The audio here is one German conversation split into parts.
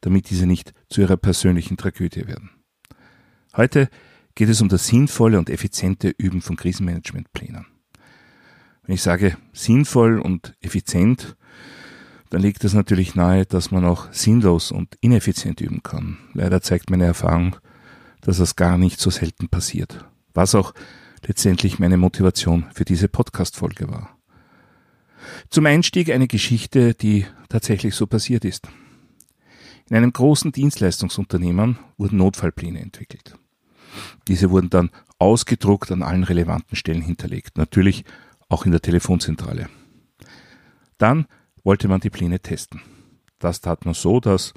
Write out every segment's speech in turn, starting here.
damit diese nicht zu ihrer persönlichen Tragödie werden. Heute geht es um das sinnvolle und effiziente Üben von Krisenmanagementplänen. Wenn ich sage sinnvoll und effizient, dann liegt es natürlich nahe, dass man auch sinnlos und ineffizient üben kann. Leider zeigt meine Erfahrung, dass das gar nicht so selten passiert. Was auch letztendlich meine Motivation für diese Podcast-Folge war. Zum Einstieg eine Geschichte, die tatsächlich so passiert ist. In einem großen Dienstleistungsunternehmen wurden Notfallpläne entwickelt. Diese wurden dann ausgedruckt an allen relevanten Stellen hinterlegt, natürlich auch in der Telefonzentrale. Dann wollte man die Pläne testen. Das tat man so, dass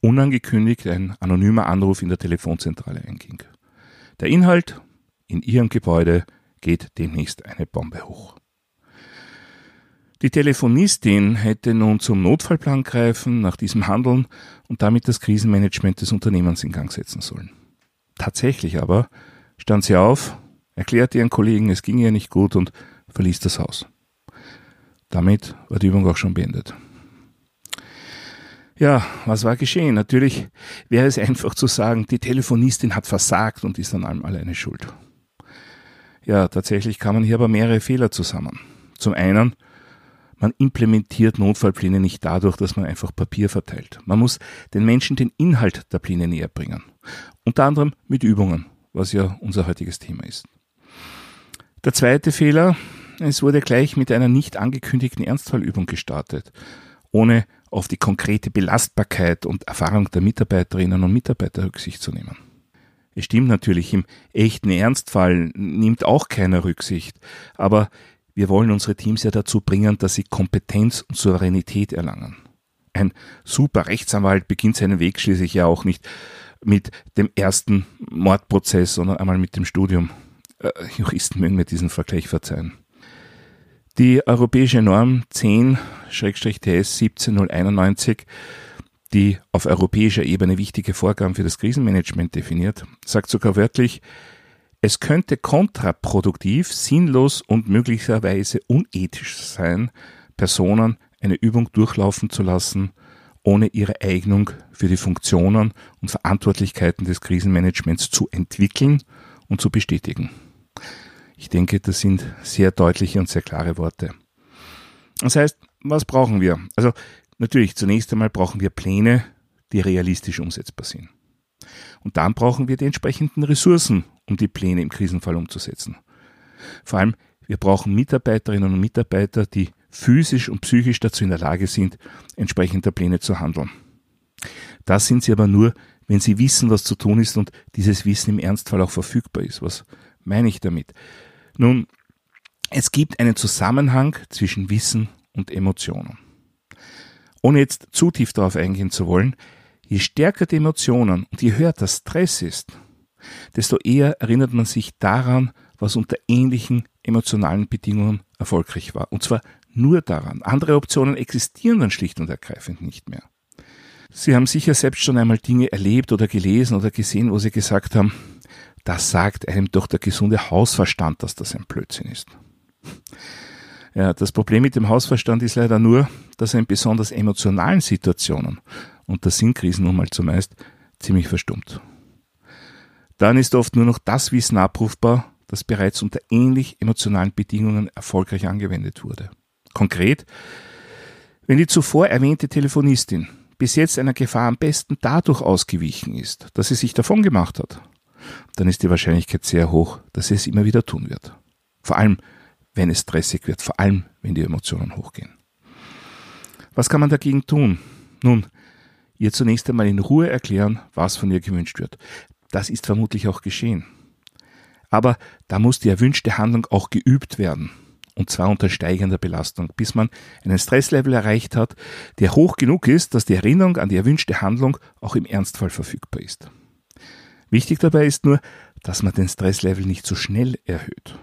unangekündigt ein anonymer Anruf in der Telefonzentrale einging. Der Inhalt in Ihrem Gebäude geht demnächst eine Bombe hoch. Die Telefonistin hätte nun zum Notfallplan greifen, nach diesem handeln und damit das Krisenmanagement des Unternehmens in Gang setzen sollen. Tatsächlich aber stand sie auf, erklärte ihren Kollegen, es ging ihr nicht gut und verließ das Haus. Damit war die Übung auch schon beendet. Ja, was war geschehen? Natürlich wäre es einfach zu sagen, die Telefonistin hat versagt und ist an allem alleine schuld. Ja, tatsächlich kamen hier aber mehrere Fehler zusammen. Zum einen man implementiert Notfallpläne nicht dadurch, dass man einfach Papier verteilt. Man muss den Menschen den Inhalt der Pläne näher bringen. Unter anderem mit Übungen, was ja unser heutiges Thema ist. Der zweite Fehler, es wurde gleich mit einer nicht angekündigten Ernstfallübung gestartet, ohne auf die konkrete Belastbarkeit und Erfahrung der Mitarbeiterinnen und Mitarbeiter Rücksicht zu nehmen. Es stimmt natürlich, im echten Ernstfall nimmt auch keiner Rücksicht, aber wir wollen unsere Teams ja dazu bringen, dass sie Kompetenz und Souveränität erlangen. Ein super Rechtsanwalt beginnt seinen Weg schließlich ja auch nicht mit dem ersten Mordprozess, sondern einmal mit dem Studium. Äh, Juristen mögen mir diesen Vergleich verzeihen. Die europäische Norm 10-TS 17091, die auf europäischer Ebene wichtige Vorgaben für das Krisenmanagement definiert, sagt sogar wörtlich, es könnte kontraproduktiv, sinnlos und möglicherweise unethisch sein, Personen eine Übung durchlaufen zu lassen, ohne ihre Eignung für die Funktionen und Verantwortlichkeiten des Krisenmanagements zu entwickeln und zu bestätigen. Ich denke, das sind sehr deutliche und sehr klare Worte. Das heißt, was brauchen wir? Also natürlich, zunächst einmal brauchen wir Pläne, die realistisch umsetzbar sind. Und dann brauchen wir die entsprechenden Ressourcen, um die Pläne im Krisenfall umzusetzen. Vor allem, wir brauchen Mitarbeiterinnen und Mitarbeiter, die physisch und psychisch dazu in der Lage sind, entsprechend der Pläne zu handeln. Das sind sie aber nur, wenn sie wissen, was zu tun ist und dieses Wissen im Ernstfall auch verfügbar ist. Was meine ich damit? Nun, es gibt einen Zusammenhang zwischen Wissen und Emotionen. Ohne jetzt zu tief darauf eingehen zu wollen, je stärker die Emotionen und je höher der Stress ist, desto eher erinnert man sich daran, was unter ähnlichen emotionalen Bedingungen erfolgreich war. Und zwar nur daran. Andere Optionen existieren dann schlicht und ergreifend nicht mehr. Sie haben sicher selbst schon einmal Dinge erlebt oder gelesen oder gesehen, wo Sie gesagt haben, das sagt einem doch der gesunde Hausverstand, dass das ein Blödsinn ist. Ja, das Problem mit dem Hausverstand ist leider nur, dass er in besonders emotionalen Situationen, und das sind Krisen nun mal zumeist, ziemlich verstummt. Dann ist oft nur noch das Wissen abrufbar, das bereits unter ähnlich emotionalen Bedingungen erfolgreich angewendet wurde. Konkret, wenn die zuvor erwähnte Telefonistin bis jetzt einer Gefahr am besten dadurch ausgewichen ist, dass sie sich davon gemacht hat, dann ist die Wahrscheinlichkeit sehr hoch, dass sie es immer wieder tun wird. Vor allem, wenn es stressig wird, vor allem, wenn die Emotionen hochgehen. Was kann man dagegen tun? Nun, ihr zunächst einmal in Ruhe erklären, was von ihr gewünscht wird. Das ist vermutlich auch geschehen. Aber da muss die erwünschte Handlung auch geübt werden. und zwar unter steigender Belastung, bis man einen Stresslevel erreicht hat, der hoch genug ist, dass die Erinnerung an die erwünschte Handlung auch im Ernstfall verfügbar ist. Wichtig dabei ist nur, dass man den Stresslevel nicht zu so schnell erhöht.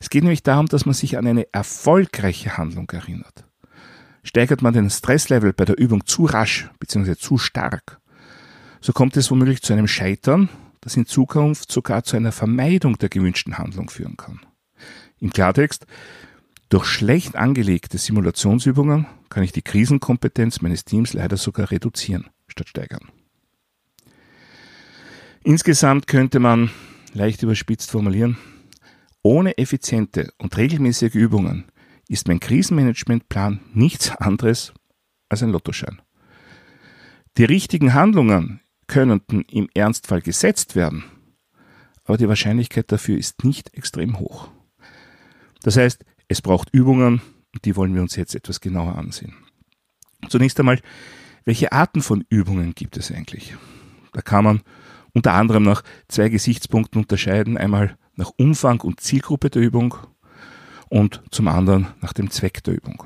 Es geht nämlich darum, dass man sich an eine erfolgreiche Handlung erinnert. Steigert man den Stresslevel bei der Übung zu rasch bzw. zu stark, so kommt es womöglich zu einem Scheitern, das in Zukunft sogar zu einer Vermeidung der gewünschten Handlung führen kann. Im Klartext, durch schlecht angelegte Simulationsübungen kann ich die Krisenkompetenz meines Teams leider sogar reduzieren statt steigern. Insgesamt könnte man, leicht überspitzt formulieren, ohne effiziente und regelmäßige Übungen ist mein Krisenmanagementplan nichts anderes als ein Lottoschein. Die richtigen Handlungen könnten im Ernstfall gesetzt werden, aber die Wahrscheinlichkeit dafür ist nicht extrem hoch. Das heißt, es braucht Übungen die wollen wir uns jetzt etwas genauer ansehen. Zunächst einmal, welche Arten von Übungen gibt es eigentlich? Da kann man unter anderem nach zwei Gesichtspunkten unterscheiden. Einmal nach Umfang und Zielgruppe der Übung und zum anderen nach dem Zweck der Übung.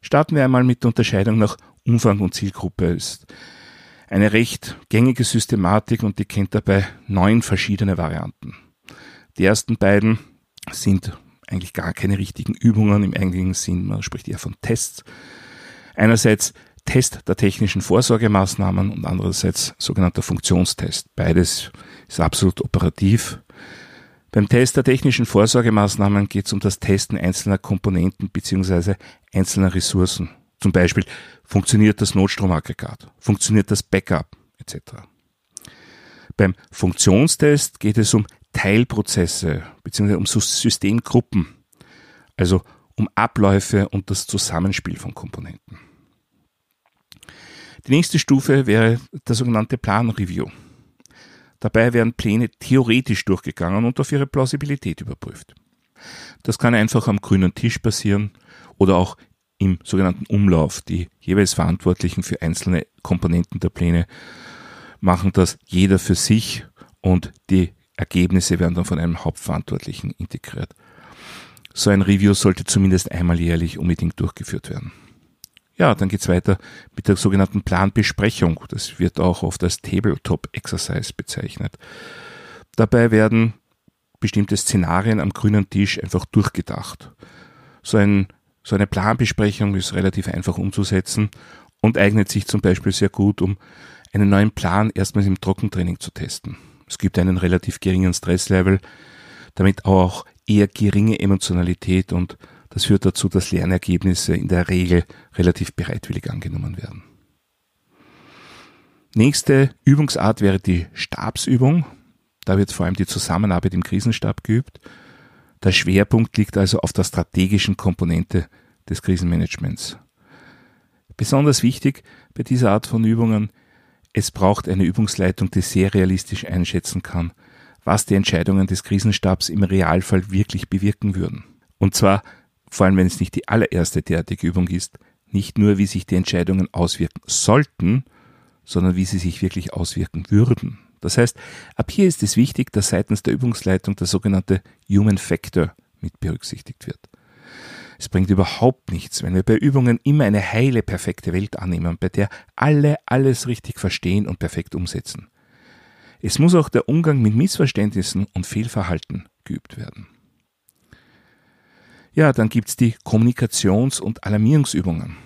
Starten wir einmal mit der Unterscheidung nach Umfang und Zielgruppe. Ist eine recht gängige Systematik und die kennt dabei neun verschiedene Varianten. Die ersten beiden sind eigentlich gar keine richtigen Übungen im eigentlichen Sinn, man spricht eher von Tests. Einerseits Test der technischen Vorsorgemaßnahmen und andererseits sogenannter Funktionstest. Beides ist absolut operativ. Beim Test der technischen Vorsorgemaßnahmen geht es um das Testen einzelner Komponenten bzw. einzelner Ressourcen. Zum Beispiel funktioniert das Notstromaggregat, funktioniert das Backup etc. Beim Funktionstest geht es um Teilprozesse bzw. um Systemgruppen, also um Abläufe und das Zusammenspiel von Komponenten. Die nächste Stufe wäre der sogenannte Planreview. Dabei werden Pläne theoretisch durchgegangen und auf ihre Plausibilität überprüft. Das kann einfach am grünen Tisch passieren oder auch im sogenannten Umlauf. Die jeweils Verantwortlichen für einzelne Komponenten der Pläne machen das jeder für sich und die Ergebnisse werden dann von einem Hauptverantwortlichen integriert. So ein Review sollte zumindest einmal jährlich unbedingt durchgeführt werden. Ja, dann geht's weiter mit der sogenannten Planbesprechung. Das wird auch oft als Tabletop Exercise bezeichnet. Dabei werden bestimmte Szenarien am grünen Tisch einfach durchgedacht. So, ein, so eine Planbesprechung ist relativ einfach umzusetzen und eignet sich zum Beispiel sehr gut, um einen neuen Plan erstmals im Trockentraining zu testen. Es gibt einen relativ geringen Stresslevel, damit auch eher geringe Emotionalität und das führt dazu, dass Lernergebnisse in der Regel relativ bereitwillig angenommen werden. Nächste Übungsart wäre die Stabsübung. Da wird vor allem die Zusammenarbeit im Krisenstab geübt. Der Schwerpunkt liegt also auf der strategischen Komponente des Krisenmanagements. Besonders wichtig bei dieser Art von Übungen, es braucht eine Übungsleitung, die sehr realistisch einschätzen kann, was die Entscheidungen des Krisenstabs im Realfall wirklich bewirken würden. Und zwar vor allem wenn es nicht die allererste derartige Übung ist, nicht nur, wie sich die Entscheidungen auswirken sollten, sondern wie sie sich wirklich auswirken würden. Das heißt, ab hier ist es wichtig, dass seitens der Übungsleitung der sogenannte Human Factor mit berücksichtigt wird. Es bringt überhaupt nichts, wenn wir bei Übungen immer eine heile, perfekte Welt annehmen, bei der alle alles richtig verstehen und perfekt umsetzen. Es muss auch der Umgang mit Missverständnissen und Fehlverhalten geübt werden. Ja, dann gibt's die Kommunikations- und Alarmierungsübungen.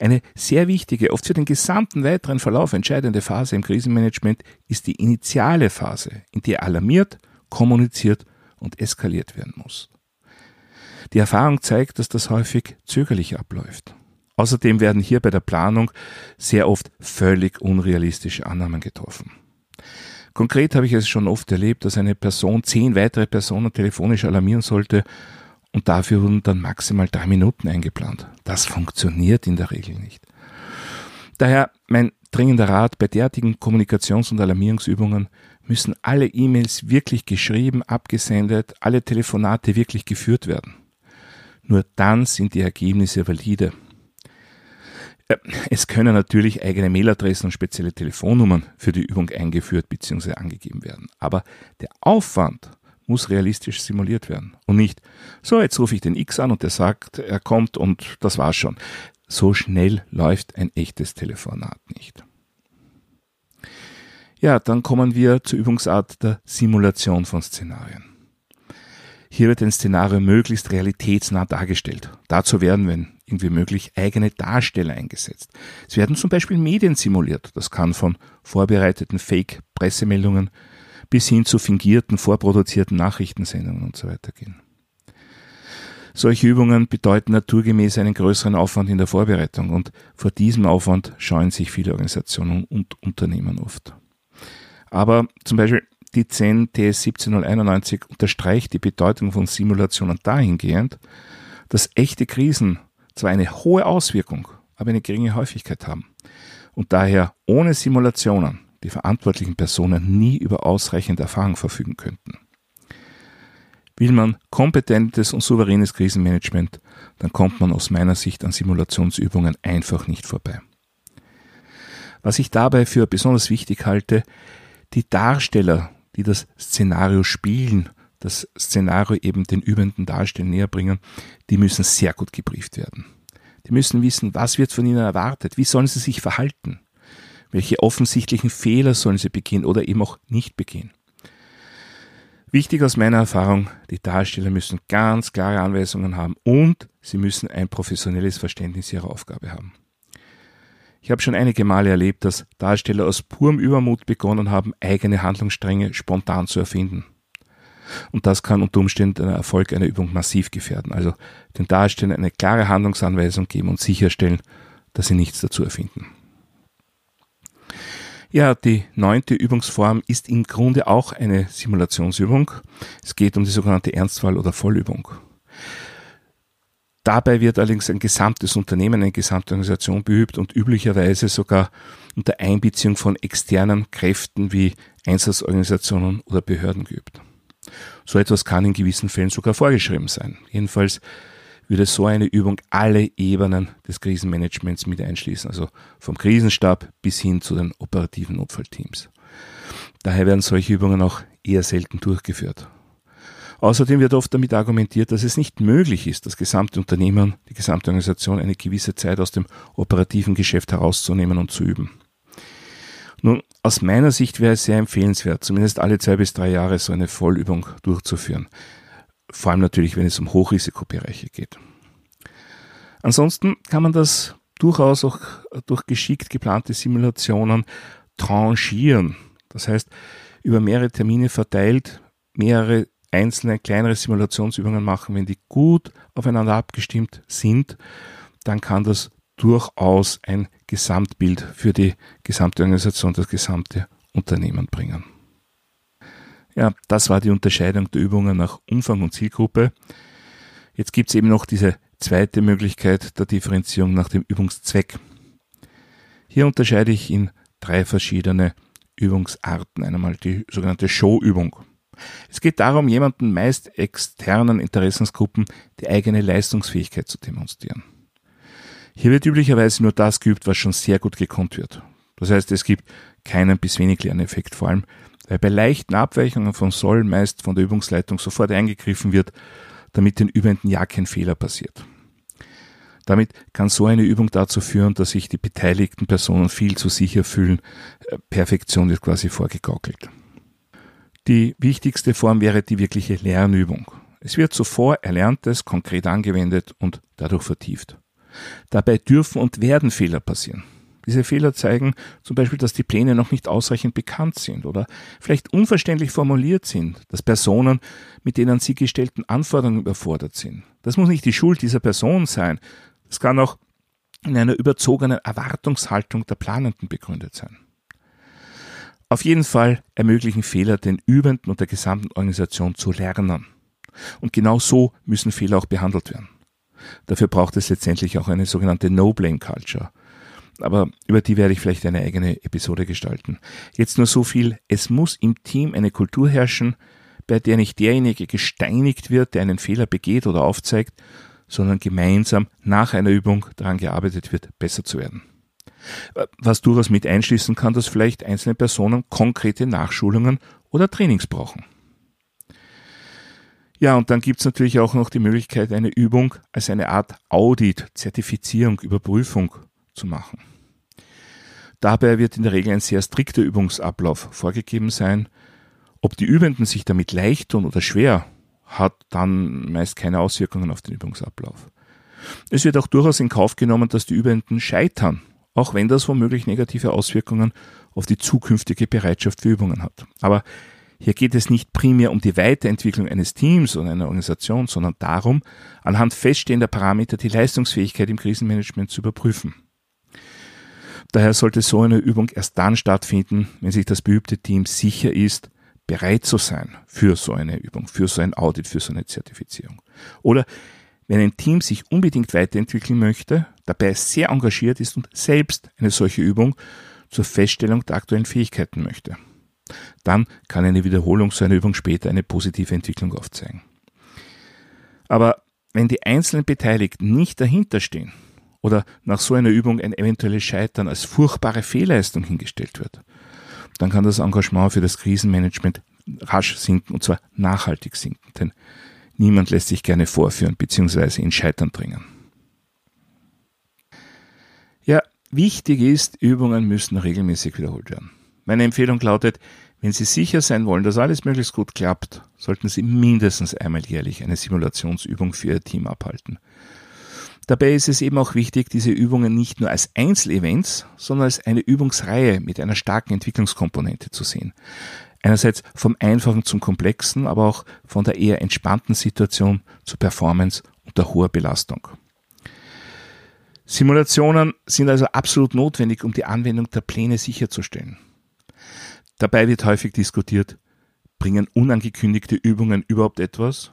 Eine sehr wichtige, oft für den gesamten weiteren Verlauf entscheidende Phase im Krisenmanagement ist die initiale Phase, in der alarmiert, kommuniziert und eskaliert werden muss. Die Erfahrung zeigt, dass das häufig zögerlich abläuft. Außerdem werden hier bei der Planung sehr oft völlig unrealistische Annahmen getroffen. Konkret habe ich es schon oft erlebt, dass eine Person zehn weitere Personen telefonisch alarmieren sollte und dafür wurden dann maximal drei Minuten eingeplant. Das funktioniert in der Regel nicht. Daher mein dringender Rat, bei derartigen Kommunikations- und Alarmierungsübungen müssen alle E-Mails wirklich geschrieben, abgesendet, alle Telefonate wirklich geführt werden. Nur dann sind die Ergebnisse valide. Es können natürlich eigene Mailadressen und spezielle Telefonnummern für die Übung eingeführt bzw. angegeben werden. Aber der Aufwand muss realistisch simuliert werden. Und nicht, so, jetzt rufe ich den X an und der sagt, er kommt und das war's schon. So schnell läuft ein echtes Telefonat nicht. Ja, dann kommen wir zur Übungsart der Simulation von Szenarien. Hier wird ein Szenario möglichst realitätsnah dargestellt. Dazu werden, wenn irgendwie möglich, eigene Darsteller eingesetzt. Es werden zum Beispiel Medien simuliert. Das kann von vorbereiteten Fake-Pressemeldungen bis hin zu fingierten, vorproduzierten Nachrichtensendungen und so weiter gehen. Solche Übungen bedeuten naturgemäß einen größeren Aufwand in der Vorbereitung und vor diesem Aufwand scheuen sich viele Organisationen und Unternehmen oft. Aber zum Beispiel die 10 TS 17091 unterstreicht die Bedeutung von Simulationen dahingehend, dass echte Krisen zwar eine hohe Auswirkung, aber eine geringe Häufigkeit haben und daher ohne Simulationen die verantwortlichen Personen nie über ausreichende Erfahrung verfügen könnten. Will man kompetentes und souveränes Krisenmanagement, dann kommt man aus meiner Sicht an Simulationsübungen einfach nicht vorbei. Was ich dabei für besonders wichtig halte, die Darsteller, die das Szenario spielen, das Szenario eben den übenden Darstellern näher bringen, die müssen sehr gut gebrieft werden. Die müssen wissen, was wird von ihnen erwartet, wie sollen sie sich verhalten, welche offensichtlichen Fehler sollen sie begehen oder eben auch nicht begehen. Wichtig aus meiner Erfahrung, die Darsteller müssen ganz klare Anweisungen haben und sie müssen ein professionelles Verständnis ihrer Aufgabe haben. Ich habe schon einige Male erlebt, dass Darsteller aus purem Übermut begonnen haben, eigene Handlungsstränge spontan zu erfinden. Und das kann unter Umständen den Erfolg einer Übung massiv gefährden. Also den Darstellern eine klare Handlungsanweisung geben und sicherstellen, dass sie nichts dazu erfinden. Ja, die neunte Übungsform ist im Grunde auch eine Simulationsübung. Es geht um die sogenannte Ernstfall- oder Vollübung. Dabei wird allerdings ein gesamtes Unternehmen, eine gesamte Organisation beübt und üblicherweise sogar unter Einbeziehung von externen Kräften wie Einsatzorganisationen oder Behörden geübt. So etwas kann in gewissen Fällen sogar vorgeschrieben sein. Jedenfalls würde so eine Übung alle Ebenen des Krisenmanagements mit einschließen, also vom Krisenstab bis hin zu den operativen Notfallteams. Daher werden solche Übungen auch eher selten durchgeführt. Außerdem wird oft damit argumentiert, dass es nicht möglich ist, das gesamte Unternehmen, die gesamte Organisation eine gewisse Zeit aus dem operativen Geschäft herauszunehmen und zu üben. Nun, aus meiner Sicht wäre es sehr empfehlenswert, zumindest alle zwei bis drei Jahre so eine Vollübung durchzuführen. Vor allem natürlich, wenn es um Hochrisikobereiche geht. Ansonsten kann man das durchaus auch durch geschickt geplante Simulationen tranchieren. Das heißt, über mehrere Termine verteilt mehrere einzelne kleinere Simulationsübungen machen, wenn die gut aufeinander abgestimmt sind, dann kann das durchaus ein Gesamtbild für die gesamte Organisation, das gesamte Unternehmen bringen. Ja, das war die Unterscheidung der Übungen nach Umfang und Zielgruppe. Jetzt gibt es eben noch diese zweite Möglichkeit der Differenzierung nach dem Übungszweck. Hier unterscheide ich in drei verschiedene Übungsarten. Einmal die sogenannte Showübung. Es geht darum, jemanden meist externen Interessensgruppen die eigene Leistungsfähigkeit zu demonstrieren. Hier wird üblicherweise nur das geübt, was schon sehr gut gekonnt wird. Das heißt, es gibt keinen bis wenig Lerneffekt, vor allem bei leichten Abweichungen vom Soll meist von der Übungsleitung sofort eingegriffen wird, damit den Übenden ja kein Fehler passiert. Damit kann so eine Übung dazu führen, dass sich die beteiligten Personen viel zu sicher fühlen. Perfektion wird quasi vorgegaukelt. Die wichtigste Form wäre die wirkliche Lernübung. Es wird zuvor Erlerntes konkret angewendet und dadurch vertieft. Dabei dürfen und werden Fehler passieren. Diese Fehler zeigen zum Beispiel, dass die Pläne noch nicht ausreichend bekannt sind oder vielleicht unverständlich formuliert sind, dass Personen mit den an sie gestellten Anforderungen überfordert sind. Das muss nicht die Schuld dieser Person sein. Das kann auch in einer überzogenen Erwartungshaltung der Planenden begründet sein. Auf jeden Fall ermöglichen Fehler den Übenden und der gesamten Organisation zu lernen. Und genau so müssen Fehler auch behandelt werden. Dafür braucht es letztendlich auch eine sogenannte No-Blame-Culture. Aber über die werde ich vielleicht eine eigene Episode gestalten. Jetzt nur so viel, es muss im Team eine Kultur herrschen, bei der nicht derjenige gesteinigt wird, der einen Fehler begeht oder aufzeigt, sondern gemeinsam nach einer Übung daran gearbeitet wird, besser zu werden was durchaus mit einschließen kann, dass vielleicht einzelne Personen konkrete Nachschulungen oder Trainings brauchen. Ja, und dann gibt's natürlich auch noch die Möglichkeit, eine Übung als eine Art Audit, Zertifizierung, Überprüfung zu machen. Dabei wird in der Regel ein sehr strikter Übungsablauf vorgegeben sein. Ob die Übenden sich damit leicht tun oder schwer, hat dann meist keine Auswirkungen auf den Übungsablauf. Es wird auch durchaus in Kauf genommen, dass die Übenden scheitern, auch wenn das womöglich negative Auswirkungen auf die zukünftige Bereitschaft für Übungen hat. Aber hier geht es nicht primär um die Weiterentwicklung eines Teams oder einer Organisation, sondern darum, anhand feststehender Parameter die Leistungsfähigkeit im Krisenmanagement zu überprüfen. Daher sollte so eine Übung erst dann stattfinden, wenn sich das beübte Team sicher ist, bereit zu sein für so eine Übung, für so ein Audit, für so eine Zertifizierung. Oder wenn ein Team sich unbedingt weiterentwickeln möchte, dabei sehr engagiert ist und selbst eine solche Übung zur Feststellung der aktuellen Fähigkeiten möchte dann kann eine Wiederholung so einer Übung später eine positive Entwicklung aufzeigen. Aber wenn die einzelnen Beteiligten nicht dahinter stehen oder nach so einer Übung ein eventuelles Scheitern als furchtbare Fehlleistung hingestellt wird, dann kann das Engagement für das Krisenmanagement rasch sinken und zwar nachhaltig sinken, denn niemand lässt sich gerne vorführen bzw. in Scheitern bringen. Ja, wichtig ist, Übungen müssen regelmäßig wiederholt werden. Meine Empfehlung lautet, wenn Sie sicher sein wollen, dass alles möglichst gut klappt, sollten Sie mindestens einmal jährlich eine Simulationsübung für Ihr Team abhalten. Dabei ist es eben auch wichtig, diese Übungen nicht nur als Einzelevents, sondern als eine Übungsreihe mit einer starken Entwicklungskomponente zu sehen. Einerseits vom Einfachen zum Komplexen, aber auch von der eher entspannten Situation zur Performance unter hoher Belastung. Simulationen sind also absolut notwendig, um die Anwendung der Pläne sicherzustellen. Dabei wird häufig diskutiert, bringen unangekündigte Übungen überhaupt etwas?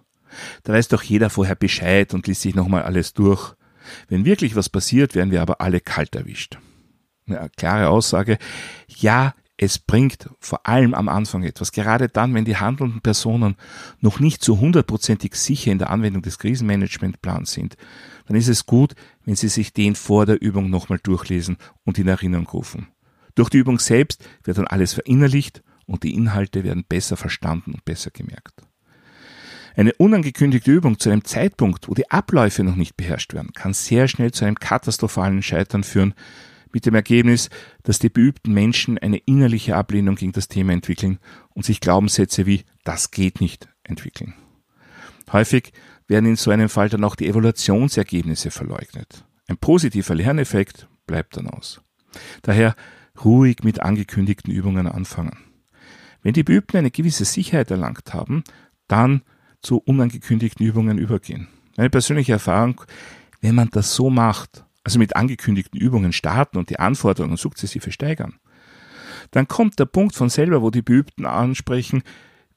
Da weiß doch jeder vorher Bescheid und liest sich nochmal alles durch. Wenn wirklich was passiert, werden wir aber alle kalt erwischt. Eine klare Aussage, ja, es bringt vor allem am Anfang etwas. Gerade dann, wenn die handelnden Personen noch nicht so hundertprozentig sicher in der Anwendung des Krisenmanagementplans sind, dann ist es gut, wenn sie sich den vor der Übung nochmal durchlesen und in Erinnerung rufen. Durch die Übung selbst wird dann alles verinnerlicht und die Inhalte werden besser verstanden und besser gemerkt. Eine unangekündigte Übung zu einem Zeitpunkt, wo die Abläufe noch nicht beherrscht werden, kann sehr schnell zu einem katastrophalen Scheitern führen, mit dem Ergebnis, dass die beübten Menschen eine innerliche Ablehnung gegen das Thema entwickeln und sich Glaubenssätze wie das geht nicht entwickeln. Häufig werden in so einem Fall dann auch die Evaluationsergebnisse verleugnet. Ein positiver Lerneffekt bleibt dann aus. Daher ruhig mit angekündigten Übungen anfangen. Wenn die Beübten eine gewisse Sicherheit erlangt haben, dann zu unangekündigten Übungen übergehen. Meine persönliche Erfahrung, wenn man das so macht, also mit angekündigten Übungen starten und die Anforderungen sukzessive steigern, dann kommt der Punkt von selber, wo die Beübten ansprechen,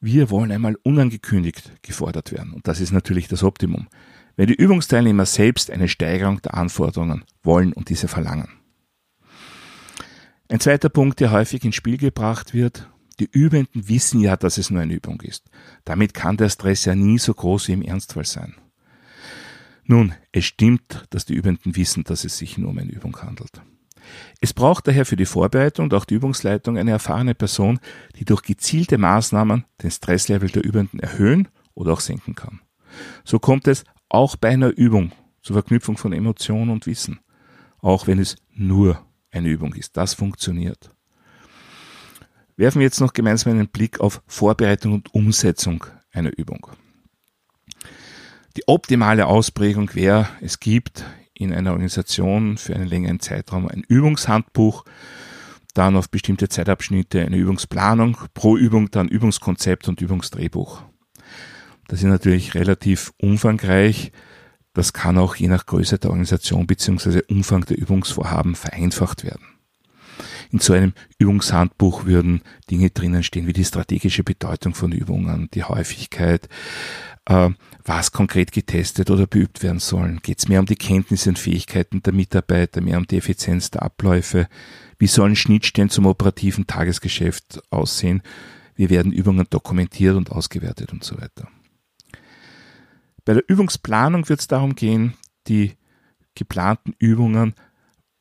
wir wollen einmal unangekündigt gefordert werden. Und das ist natürlich das Optimum. Wenn die Übungsteilnehmer selbst eine Steigerung der Anforderungen wollen und diese verlangen. Ein zweiter Punkt, der häufig ins Spiel gebracht wird, die Übenden wissen ja, dass es nur eine Übung ist. Damit kann der Stress ja nie so groß wie im Ernstfall sein. Nun, es stimmt, dass die Übenden wissen, dass es sich nur um eine Übung handelt. Es braucht daher für die Vorbereitung und auch die Übungsleitung eine erfahrene Person, die durch gezielte Maßnahmen den Stresslevel der Übenden erhöhen oder auch senken kann. So kommt es auch bei einer Übung zur Verknüpfung von Emotionen und Wissen, auch wenn es nur eine Übung ist. Das funktioniert. Werfen wir jetzt noch gemeinsam einen Blick auf Vorbereitung und Umsetzung einer Übung. Die optimale Ausprägung wäre, es gibt in einer Organisation für einen längeren Zeitraum ein Übungshandbuch, dann auf bestimmte Zeitabschnitte eine Übungsplanung, pro Übung dann Übungskonzept und Übungsdrehbuch. Das ist natürlich relativ umfangreich, das kann auch je nach Größe der Organisation bzw. Umfang der Übungsvorhaben vereinfacht werden. In so einem Übungshandbuch würden Dinge drinnen stehen wie die strategische Bedeutung von Übungen, die Häufigkeit, äh, was konkret getestet oder beübt werden sollen. Geht es mehr um die Kenntnisse und Fähigkeiten der Mitarbeiter, mehr um die Effizienz der Abläufe? Wie sollen Schnittstellen zum operativen Tagesgeschäft aussehen? Wie werden Übungen dokumentiert und ausgewertet und so weiter. Bei der Übungsplanung wird es darum gehen, die geplanten Übungen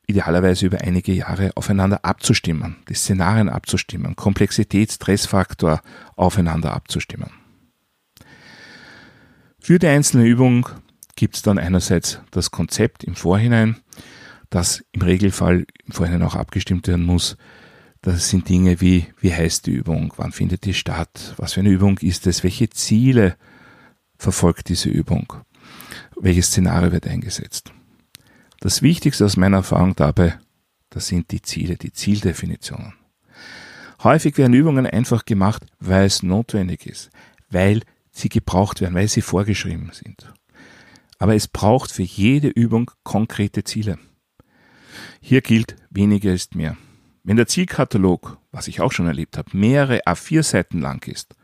idealerweise über einige Jahre aufeinander abzustimmen, die Szenarien abzustimmen, Komplexität, Stressfaktor aufeinander abzustimmen. Für die einzelne Übung gibt es dann einerseits das Konzept im Vorhinein, das im Regelfall im Vorhinein auch abgestimmt werden muss. Das sind Dinge wie, wie heißt die Übung, wann findet die statt, was für eine Übung ist es, welche Ziele verfolgt diese Übung, welches Szenario wird eingesetzt. Das Wichtigste aus meiner Erfahrung dabei, das sind die Ziele, die Zieldefinitionen. Häufig werden Übungen einfach gemacht, weil es notwendig ist, weil sie gebraucht werden, weil sie vorgeschrieben sind. Aber es braucht für jede Übung konkrete Ziele. Hier gilt, weniger ist mehr. Wenn der Zielkatalog, was ich auch schon erlebt habe, mehrere A4 Seiten lang ist,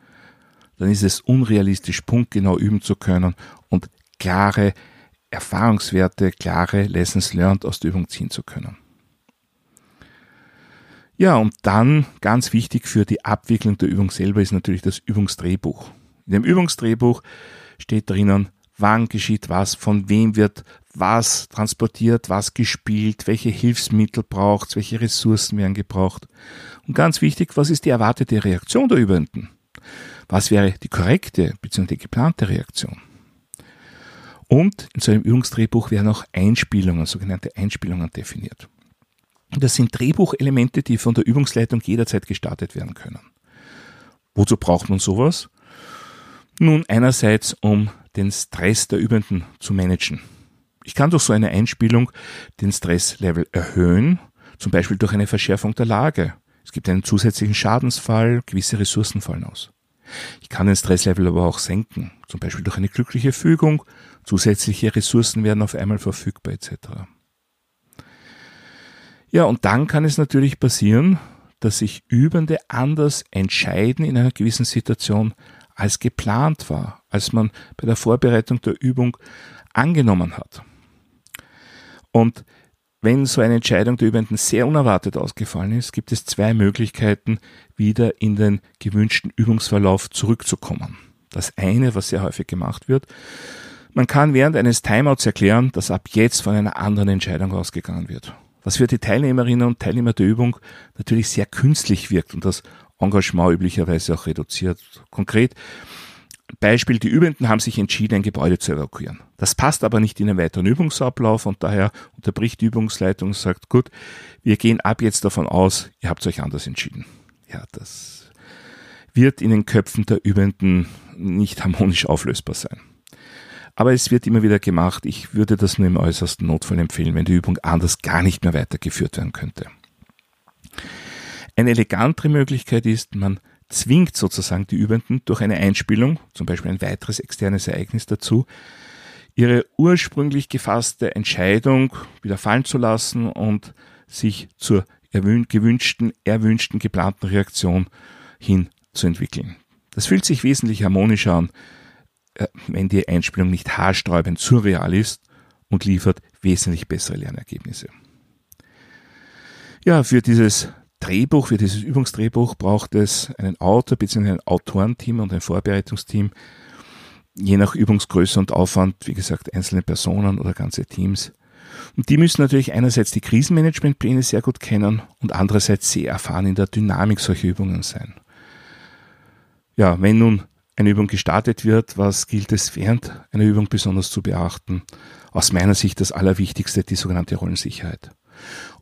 dann ist es unrealistisch, punktgenau üben zu können und klare Erfahrungswerte, klare Lessons learned aus der Übung ziehen zu können. Ja, und dann ganz wichtig für die Abwicklung der Übung selber ist natürlich das Übungsdrehbuch. In dem Übungsdrehbuch steht drinnen, wann geschieht was, von wem wird was transportiert, was gespielt, welche Hilfsmittel braucht welche Ressourcen werden gebraucht. Und ganz wichtig, was ist die erwartete Reaktion der Übenden? Was wäre die korrekte bzw. die geplante Reaktion? Und in so einem Übungsdrehbuch werden auch Einspielungen, sogenannte Einspielungen definiert. Das sind Drehbuchelemente, die von der Übungsleitung jederzeit gestartet werden können. Wozu braucht man sowas? Nun, einerseits, um den Stress der Übenden zu managen. Ich kann durch so eine Einspielung den Stresslevel erhöhen, zum Beispiel durch eine Verschärfung der Lage. Es gibt einen zusätzlichen Schadensfall, gewisse Ressourcen fallen aus. Ich kann den Stresslevel aber auch senken, zum Beispiel durch eine glückliche Fügung, zusätzliche Ressourcen werden auf einmal verfügbar etc. Ja, und dann kann es natürlich passieren, dass sich Übende anders entscheiden in einer gewissen Situation, als geplant war, als man bei der Vorbereitung der Übung angenommen hat. Und wenn so eine Entscheidung der Übenden sehr unerwartet ausgefallen ist, gibt es zwei Möglichkeiten, wieder in den gewünschten Übungsverlauf zurückzukommen. Das eine, was sehr häufig gemacht wird, man kann während eines Timeouts erklären, dass ab jetzt von einer anderen Entscheidung ausgegangen wird. Was für die Teilnehmerinnen und Teilnehmer der Übung natürlich sehr künstlich wirkt und das Engagement üblicherweise auch reduziert. Konkret, Beispiel, die Übenden haben sich entschieden, ein Gebäude zu evakuieren. Das passt aber nicht in den weiteren Übungsablauf und daher unterbricht die Übungsleitung und sagt, gut, wir gehen ab jetzt davon aus, ihr habt euch anders entschieden. Ja, das wird in den Köpfen der Übenden nicht harmonisch auflösbar sein. Aber es wird immer wieder gemacht. Ich würde das nur im äußersten Notfall empfehlen, wenn die Übung anders gar nicht mehr weitergeführt werden könnte. Eine elegantere Möglichkeit ist, man zwingt sozusagen die Übenden durch eine Einspielung, zum Beispiel ein weiteres externes Ereignis dazu, ihre ursprünglich gefasste Entscheidung wieder fallen zu lassen und sich zur gewünschten, erwünschten, geplanten Reaktion hin zu entwickeln. Das fühlt sich wesentlich harmonischer an, wenn die Einspielung nicht haarsträubend surreal ist und liefert wesentlich bessere Lernergebnisse. Ja, für dieses Drehbuch, für dieses Übungsdrehbuch braucht es einen Autor bzw. ein Autorenteam und ein Vorbereitungsteam. Je nach Übungsgröße und Aufwand, wie gesagt, einzelne Personen oder ganze Teams. Und die müssen natürlich einerseits die Krisenmanagementpläne sehr gut kennen und andererseits sehr erfahren in der Dynamik solcher Übungen sein. Ja, wenn nun eine Übung gestartet wird, was gilt es während einer Übung besonders zu beachten? Aus meiner Sicht das Allerwichtigste, die sogenannte Rollensicherheit.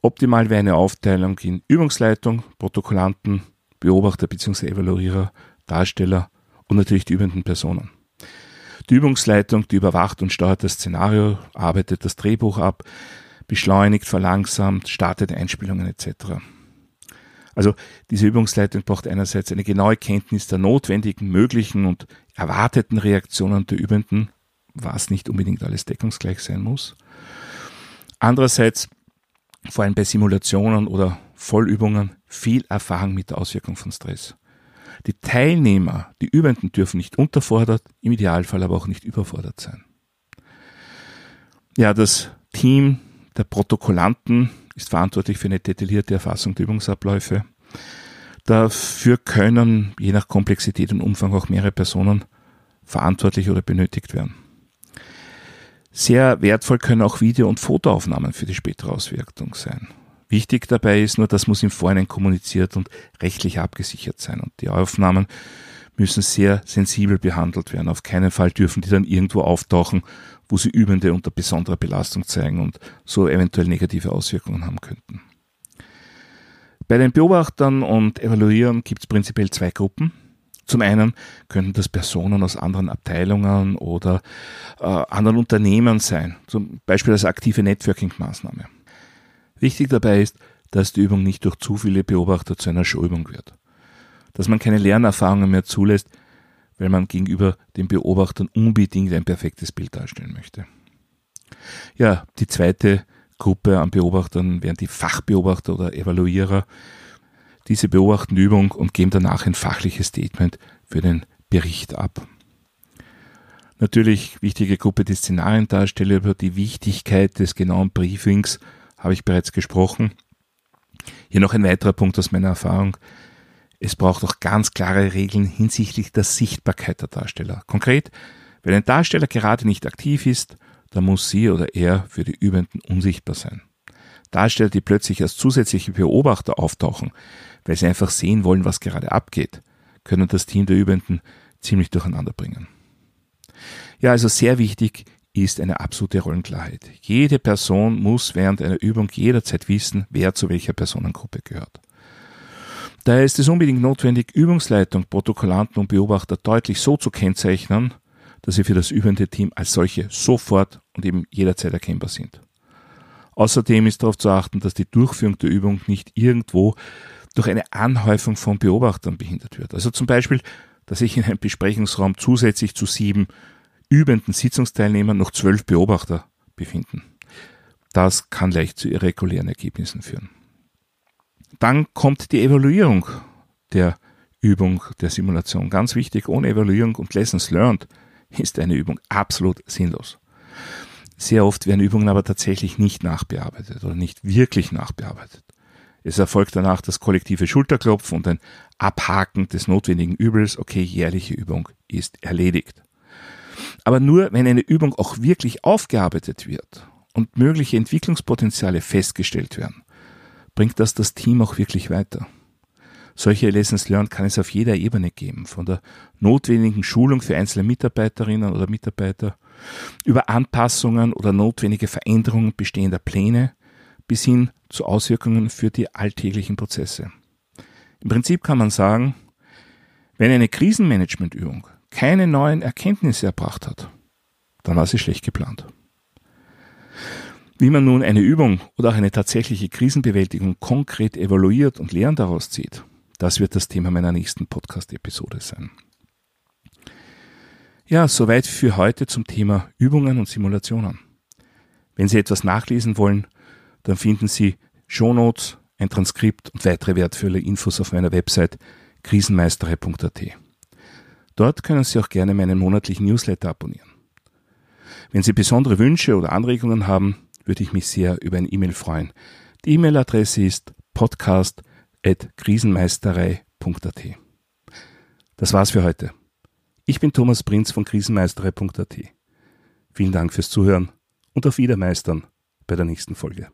Optimal wäre eine Aufteilung in Übungsleitung, Protokollanten, Beobachter bzw. Evaluierer, Darsteller und natürlich die übenden Personen. Die Übungsleitung, die überwacht und steuert das Szenario, arbeitet das Drehbuch ab, beschleunigt, verlangsamt, startet Einspielungen etc. Also diese Übungsleitung braucht einerseits eine genaue Kenntnis der notwendigen, möglichen und erwarteten Reaktionen der Übenden, was nicht unbedingt alles deckungsgleich sein muss. Andererseits vor allem bei Simulationen oder Vollübungen, viel Erfahrung mit der Auswirkung von Stress. Die Teilnehmer, die Übenden dürfen nicht unterfordert, im Idealfall aber auch nicht überfordert sein. Ja, das Team der Protokollanten ist verantwortlich für eine detaillierte Erfassung der Übungsabläufe. Dafür können je nach Komplexität und Umfang auch mehrere Personen verantwortlich oder benötigt werden. Sehr wertvoll können auch Video- und Fotoaufnahmen für die spätere Auswirkung sein. Wichtig dabei ist nur, das muss im Vorhinein kommuniziert und rechtlich abgesichert sein. Und die Aufnahmen müssen sehr sensibel behandelt werden. Auf keinen Fall dürfen die dann irgendwo auftauchen, wo sie Übende unter besonderer Belastung zeigen und so eventuell negative Auswirkungen haben könnten. Bei den Beobachtern und Evaluierern gibt es prinzipiell zwei Gruppen. Zum einen könnten das Personen aus anderen Abteilungen oder äh, anderen Unternehmen sein, zum Beispiel als aktive Networking-Maßnahme. Wichtig dabei ist, dass die Übung nicht durch zu viele Beobachter zu einer Showübung wird. Dass man keine Lernerfahrungen mehr zulässt, weil man gegenüber den Beobachtern unbedingt ein perfektes Bild darstellen möchte. Ja, die zweite Gruppe an Beobachtern wären die Fachbeobachter oder Evaluierer, diese beobachten die Übung und geben danach ein fachliches Statement für den Bericht ab. Natürlich wichtige Gruppe die Szenariendarsteller über die Wichtigkeit des genauen Briefings habe ich bereits gesprochen. Hier noch ein weiterer Punkt aus meiner Erfahrung. Es braucht auch ganz klare Regeln hinsichtlich der Sichtbarkeit der Darsteller. Konkret, wenn ein Darsteller gerade nicht aktiv ist, dann muss sie oder er für die Übenden unsichtbar sein. Darsteller, die plötzlich als zusätzliche Beobachter auftauchen, weil sie einfach sehen wollen, was gerade abgeht, können das Team der Übenden ziemlich durcheinander bringen. Ja, also sehr wichtig ist eine absolute Rollenklarheit. Jede Person muss während einer Übung jederzeit wissen, wer zu welcher Personengruppe gehört. Daher ist es unbedingt notwendig, Übungsleitung, Protokollanten und Beobachter deutlich so zu kennzeichnen, dass sie für das übende Team als solche sofort und eben jederzeit erkennbar sind. Außerdem ist darauf zu achten, dass die Durchführung der Übung nicht irgendwo durch eine Anhäufung von Beobachtern behindert wird. Also zum Beispiel, dass sich in einem Besprechungsraum zusätzlich zu sieben übenden Sitzungsteilnehmern noch zwölf Beobachter befinden. Das kann leicht zu irregulären Ergebnissen führen. Dann kommt die Evaluierung der Übung der Simulation. Ganz wichtig, ohne Evaluierung und Lessons Learned ist eine Übung absolut sinnlos. Sehr oft werden Übungen aber tatsächlich nicht nachbearbeitet oder nicht wirklich nachbearbeitet. Es erfolgt danach das kollektive Schulterklopfen und ein Abhaken des notwendigen Übels. Okay, jährliche Übung ist erledigt. Aber nur wenn eine Übung auch wirklich aufgearbeitet wird und mögliche Entwicklungspotenziale festgestellt werden, bringt das das Team auch wirklich weiter. Solche Lessons Learned kann es auf jeder Ebene geben, von der notwendigen Schulung für einzelne Mitarbeiterinnen oder Mitarbeiter über Anpassungen oder notwendige Veränderungen bestehender Pläne bis hin zu Auswirkungen für die alltäglichen Prozesse. Im Prinzip kann man sagen, wenn eine Krisenmanagementübung keine neuen Erkenntnisse erbracht hat, dann war sie schlecht geplant. Wie man nun eine Übung oder auch eine tatsächliche Krisenbewältigung konkret evaluiert und Lehren daraus zieht, das wird das Thema meiner nächsten Podcast-Episode sein. Ja, soweit für heute zum Thema Übungen und Simulationen. Wenn Sie etwas nachlesen wollen, dann finden Sie Shownotes, ein Transkript und weitere wertvolle Infos auf meiner Website krisenmeisterei.at. Dort können Sie auch gerne meinen monatlichen Newsletter abonnieren. Wenn Sie besondere Wünsche oder Anregungen haben, würde ich mich sehr über ein E-Mail freuen. Die E-Mail-Adresse ist podcast.krisenmeisterei.at. Das war's für heute. Ich bin Thomas Prinz von krisenmeisterei.at. Vielen Dank fürs Zuhören und auf Wiedermeistern bei der nächsten Folge.